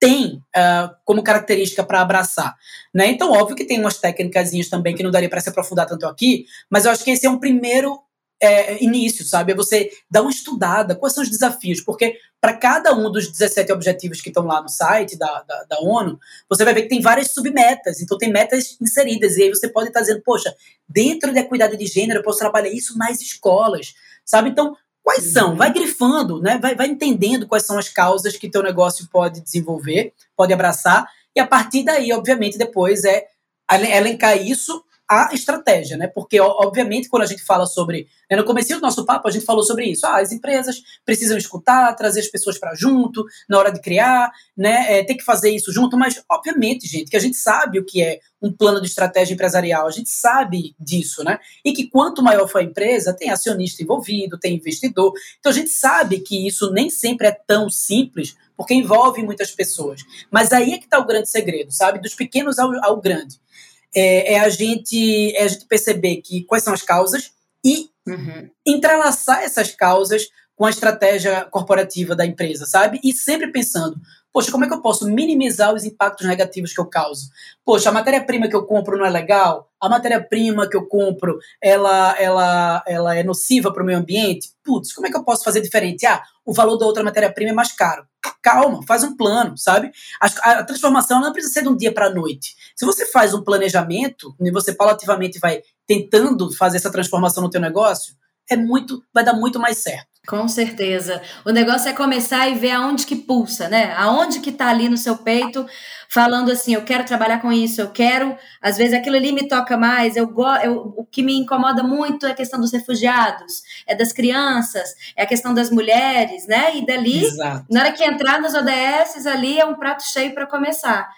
tem uh, como característica para abraçar. Né? Então, óbvio que tem umas técnicas também que não daria para se aprofundar tanto aqui, mas eu acho que esse é um primeiro é, início, sabe? É você dar uma estudada, quais são os desafios, porque para cada um dos 17 objetivos que estão lá no site da, da, da, ONU, você vai ver que tem várias submetas, então tem metas inseridas, e aí você pode estar dizendo, poxa, dentro da equidade de gênero eu posso trabalhar isso nas escolas, sabe? Então, quais uhum. são? Vai grifando, né? Vai, vai entendendo quais são as causas que teu negócio pode desenvolver, pode abraçar, e a partir daí, obviamente, depois é elencar isso a estratégia, né? Porque, obviamente, quando a gente fala sobre. Né, no começo do nosso papo, a gente falou sobre isso. Ah, as empresas precisam escutar, trazer as pessoas para junto, na hora de criar, né? É, ter que fazer isso junto, mas, obviamente, gente, que a gente sabe o que é um plano de estratégia empresarial, a gente sabe disso, né? E que quanto maior for a empresa, tem acionista envolvido, tem investidor. Então a gente sabe que isso nem sempre é tão simples, porque envolve muitas pessoas. Mas aí é que está o grande segredo, sabe? Dos pequenos ao, ao grande é, é, a gente, é a gente perceber que quais são as causas e uhum. entrelaçar essas causas com a estratégia corporativa da empresa, sabe? E sempre pensando, Poxa, como é que eu posso minimizar os impactos negativos que eu causo? Poxa, a matéria-prima que eu compro não é legal? A matéria-prima que eu compro, ela, ela, ela é nociva para o meio ambiente? Putz, como é que eu posso fazer diferente? Ah, o valor da outra matéria-prima é mais caro. Calma, faz um plano, sabe? A, a transformação não precisa ser de um dia para a noite. Se você faz um planejamento e você paulativamente vai tentando fazer essa transformação no teu negócio, é muito, vai dar muito mais certo. Com certeza. O negócio é começar e ver aonde que pulsa, né? Aonde que tá ali no seu peito, falando assim, eu quero trabalhar com isso, eu quero, às vezes aquilo ali me toca mais, eu, eu o que me incomoda muito é a questão dos refugiados, é das crianças, é a questão das mulheres, né? E dali, Exato. na hora que entrar nas ODS, ali é um prato cheio para começar.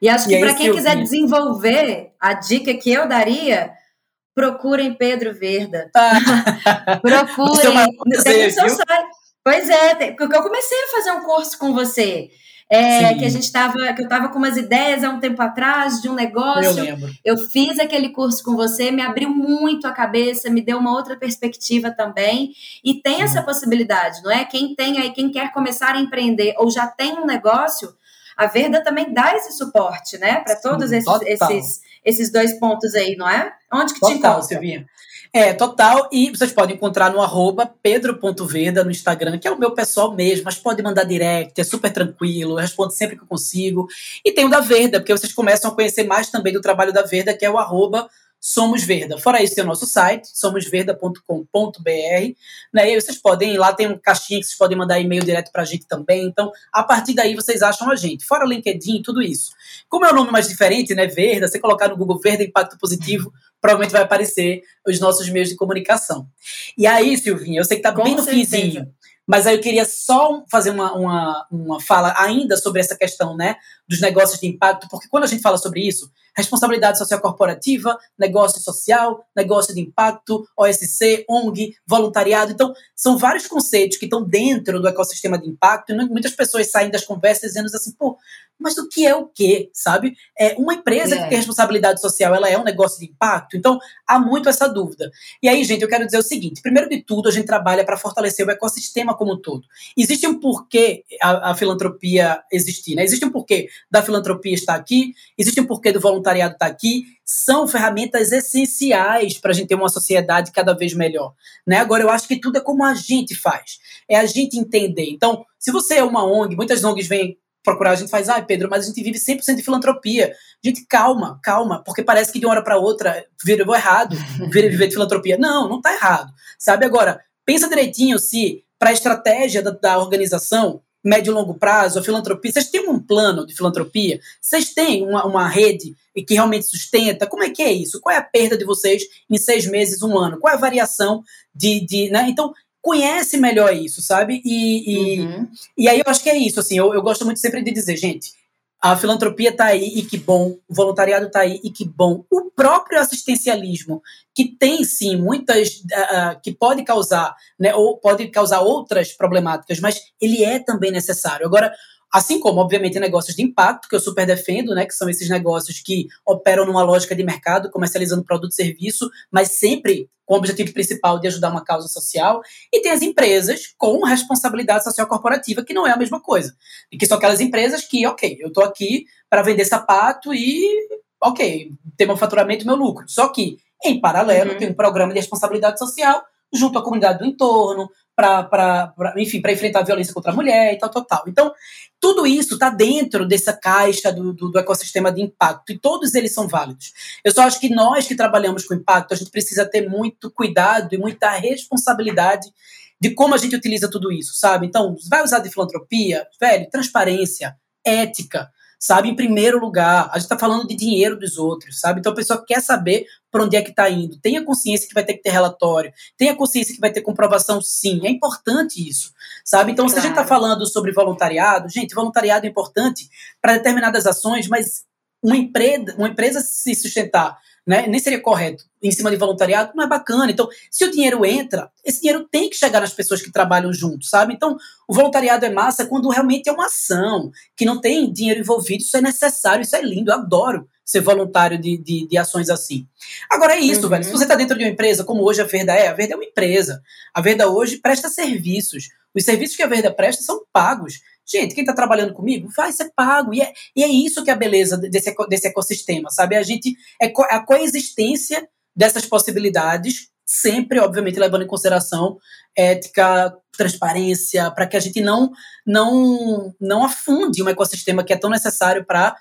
E acho que para quem quiser desenvolver, a dica que eu daria procurem Pedro Verda. Ah. procurem. Tem seu site. Pois é, porque eu comecei a fazer um curso com você. É, que a gente estava, que eu estava com umas ideias há um tempo atrás de um negócio. Eu lembro. Eu fiz aquele curso com você, me abriu muito a cabeça, me deu uma outra perspectiva também. E tem essa possibilidade, não é? Quem tem aí, quem quer começar a empreender ou já tem um negócio, a Verda também dá esse suporte, né? Para todos esses, esses, esses dois pontos aí, não é? Onde que total, te encontra? Silvinha. É, total. E vocês podem encontrar no arroba pedro.verda no Instagram, que é o meu pessoal mesmo, mas pode mandar direct, é super tranquilo, eu respondo sempre que eu consigo. E tem o da Verda, porque vocês começam a conhecer mais também do trabalho da Verda, que é o arroba Somos Verda. Fora isso, tem o nosso site, somosverda.com.br. Né? E aí vocês podem, lá tem um caixinha que vocês podem mandar e-mail direto pra gente também. Então, a partir daí vocês acham a gente. Fora LinkedIn e tudo isso. Como é o nome mais diferente, né? Verda, você colocar no Google Verda Impacto Positivo, provavelmente vai aparecer os nossos meios de comunicação. E aí, Silvinha, eu sei que tá Com bem no certeza. finzinho. Mas aí eu queria só fazer uma, uma, uma fala ainda sobre essa questão né, dos negócios de impacto, porque quando a gente fala sobre isso, responsabilidade social corporativa, negócio social, negócio de impacto, OSC, ONG, voluntariado. Então, são vários conceitos que estão dentro do ecossistema de impacto, e muitas pessoas saem das conversas dizendo assim, pô, mas do que é o quê, sabe? É uma empresa é. que tem responsabilidade social, ela é um negócio de impacto? Então, há muito essa dúvida. E aí, gente, eu quero dizer o seguinte: primeiro de tudo, a gente trabalha para fortalecer o ecossistema como um todo. Existe um porquê a, a filantropia existir, né? Existe um porquê da filantropia estar aqui, existe um porquê do voluntariado estar aqui, são ferramentas essenciais para a gente ter uma sociedade cada vez melhor. Né? Agora, eu acho que tudo é como a gente faz, é a gente entender. Então, se você é uma ONG, muitas ONGs vêm procurar, a gente faz, ai, ah, Pedro, mas a gente vive 100% de filantropia. Gente, calma, calma, porque parece que de uma hora para outra virou errado viver de filantropia. Não, não está errado. Sabe agora, pensa direitinho se para a estratégia da, da organização médio e longo prazo, a filantropia, vocês têm um plano de filantropia? Vocês têm uma, uma rede que realmente sustenta? Como é que é isso? Qual é a perda de vocês em seis meses, um ano? Qual é a variação de. de né? Então, conhece melhor isso, sabe? E, e, uhum. e aí eu acho que é isso, assim, eu, eu gosto muito sempre de dizer, gente, a filantropia está aí e que bom, o voluntariado está aí e que bom. O próprio assistencialismo, que tem sim muitas, uh, que pode causar, né, ou pode causar outras problemáticas, mas ele é também necessário. Agora, Assim como, obviamente, negócios de impacto, que eu super defendo, né, que são esses negócios que operam numa lógica de mercado, comercializando produto e serviço, mas sempre com o objetivo principal de ajudar uma causa social. E tem as empresas com responsabilidade social corporativa, que não é a mesma coisa. E que são aquelas empresas que, ok, eu estou aqui para vender sapato e, ok, ter meu faturamento e meu lucro. Só que, em paralelo, uhum. tem um programa de responsabilidade social junto à comunidade do entorno, para, enfim, para enfrentar a violência contra a mulher e tal, tal, tal. Então, tudo isso está dentro dessa caixa do, do, do, ecossistema de impacto e todos eles são válidos. Eu só acho que nós que trabalhamos com impacto, a gente precisa ter muito cuidado e muita responsabilidade de como a gente utiliza tudo isso, sabe? Então, vai usar de filantropia, velho, transparência, ética, sabe? Em primeiro lugar, a gente está falando de dinheiro dos outros, sabe? Então a pessoa quer saber para onde é que está indo. Tenha consciência que vai ter que ter relatório, tenha consciência que vai ter comprovação sim. É importante isso, sabe? Então, claro. se a gente está falando sobre voluntariado, gente, voluntariado é importante para determinadas ações, mas uma empresa, uma empresa se sustentar né? Nem seria correto em cima de voluntariado, não é bacana. Então, se o dinheiro entra, esse dinheiro tem que chegar nas pessoas que trabalham junto, sabe? Então, o voluntariado é massa quando realmente é uma ação, que não tem dinheiro envolvido, isso é necessário, isso é lindo, eu adoro ser voluntário de, de, de ações assim. Agora é isso, uhum. velho. Se você está dentro de uma empresa, como hoje a Verda é, a Verda é uma empresa. A Verda hoje presta serviços. Os serviços que a Verda presta são pagos. Gente, quem está trabalhando comigo vai ser pago. E é, e é isso que é a beleza desse, desse ecossistema, sabe? A gente é a coexistência dessas possibilidades, sempre, obviamente, levando em consideração ética, transparência, para que a gente não, não, não afunde um ecossistema que é tão necessário para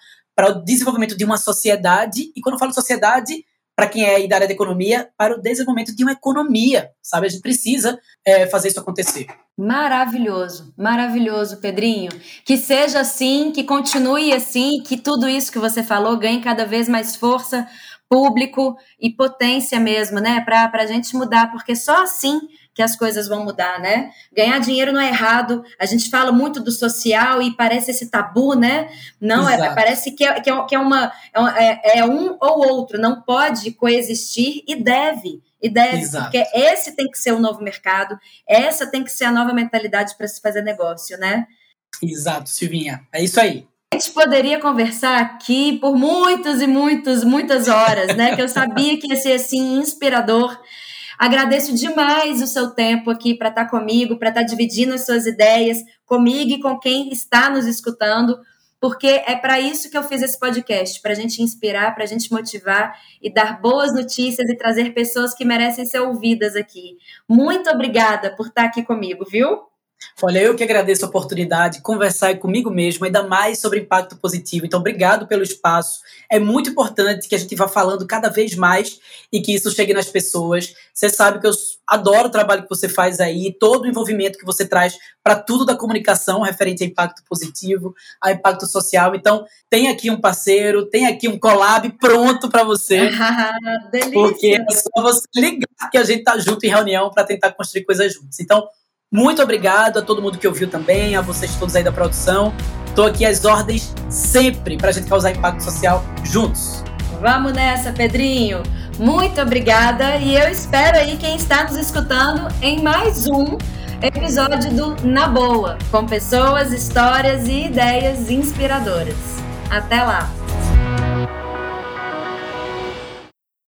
o desenvolvimento de uma sociedade. E quando eu falo sociedade, para quem é da área da economia, para o desenvolvimento de uma economia, sabe? A gente precisa é, fazer isso acontecer. Maravilhoso, maravilhoso, Pedrinho. Que seja assim, que continue assim, que tudo isso que você falou ganhe cada vez mais força, público e potência mesmo, né? Para a gente mudar, porque só assim que as coisas vão mudar, né? Ganhar dinheiro não é errado. A gente fala muito do social e parece esse tabu, né? Não, é, parece que é, que é, que é uma é, é, um ou outro, não pode coexistir e deve. E deve, Exato. porque esse tem que ser o novo mercado, essa tem que ser a nova mentalidade para se fazer negócio, né? Exato, Silvinha. É isso aí. A gente poderia conversar aqui por muitas e muitas, muitas horas, né? Que eu sabia que ia ser assim inspirador. Agradeço demais o seu tempo aqui para estar tá comigo, para estar tá dividindo as suas ideias comigo e com quem está nos escutando, porque é para isso que eu fiz esse podcast, para a gente inspirar, para a gente motivar e dar boas notícias e trazer pessoas que merecem ser ouvidas aqui. Muito obrigada por estar tá aqui comigo, viu? Olha, eu que agradeço a oportunidade de conversar comigo mesmo, ainda mais sobre impacto positivo. Então, obrigado pelo espaço. É muito importante que a gente vá falando cada vez mais e que isso chegue nas pessoas. Você sabe que eu adoro o trabalho que você faz aí, todo o envolvimento que você traz para tudo da comunicação referente a impacto positivo, a impacto social. Então, tem aqui um parceiro, tem aqui um collab pronto para você. Delícia. Porque é só você ligar que a gente tá junto em reunião para tentar construir coisas juntos. Então, muito obrigado a todo mundo que ouviu também, a vocês todos aí da produção. Estou aqui às ordens sempre para a gente causar impacto social juntos. Vamos nessa, Pedrinho. Muito obrigada e eu espero aí quem está nos escutando em mais um episódio do Na Boa, com pessoas, histórias e ideias inspiradoras. Até lá!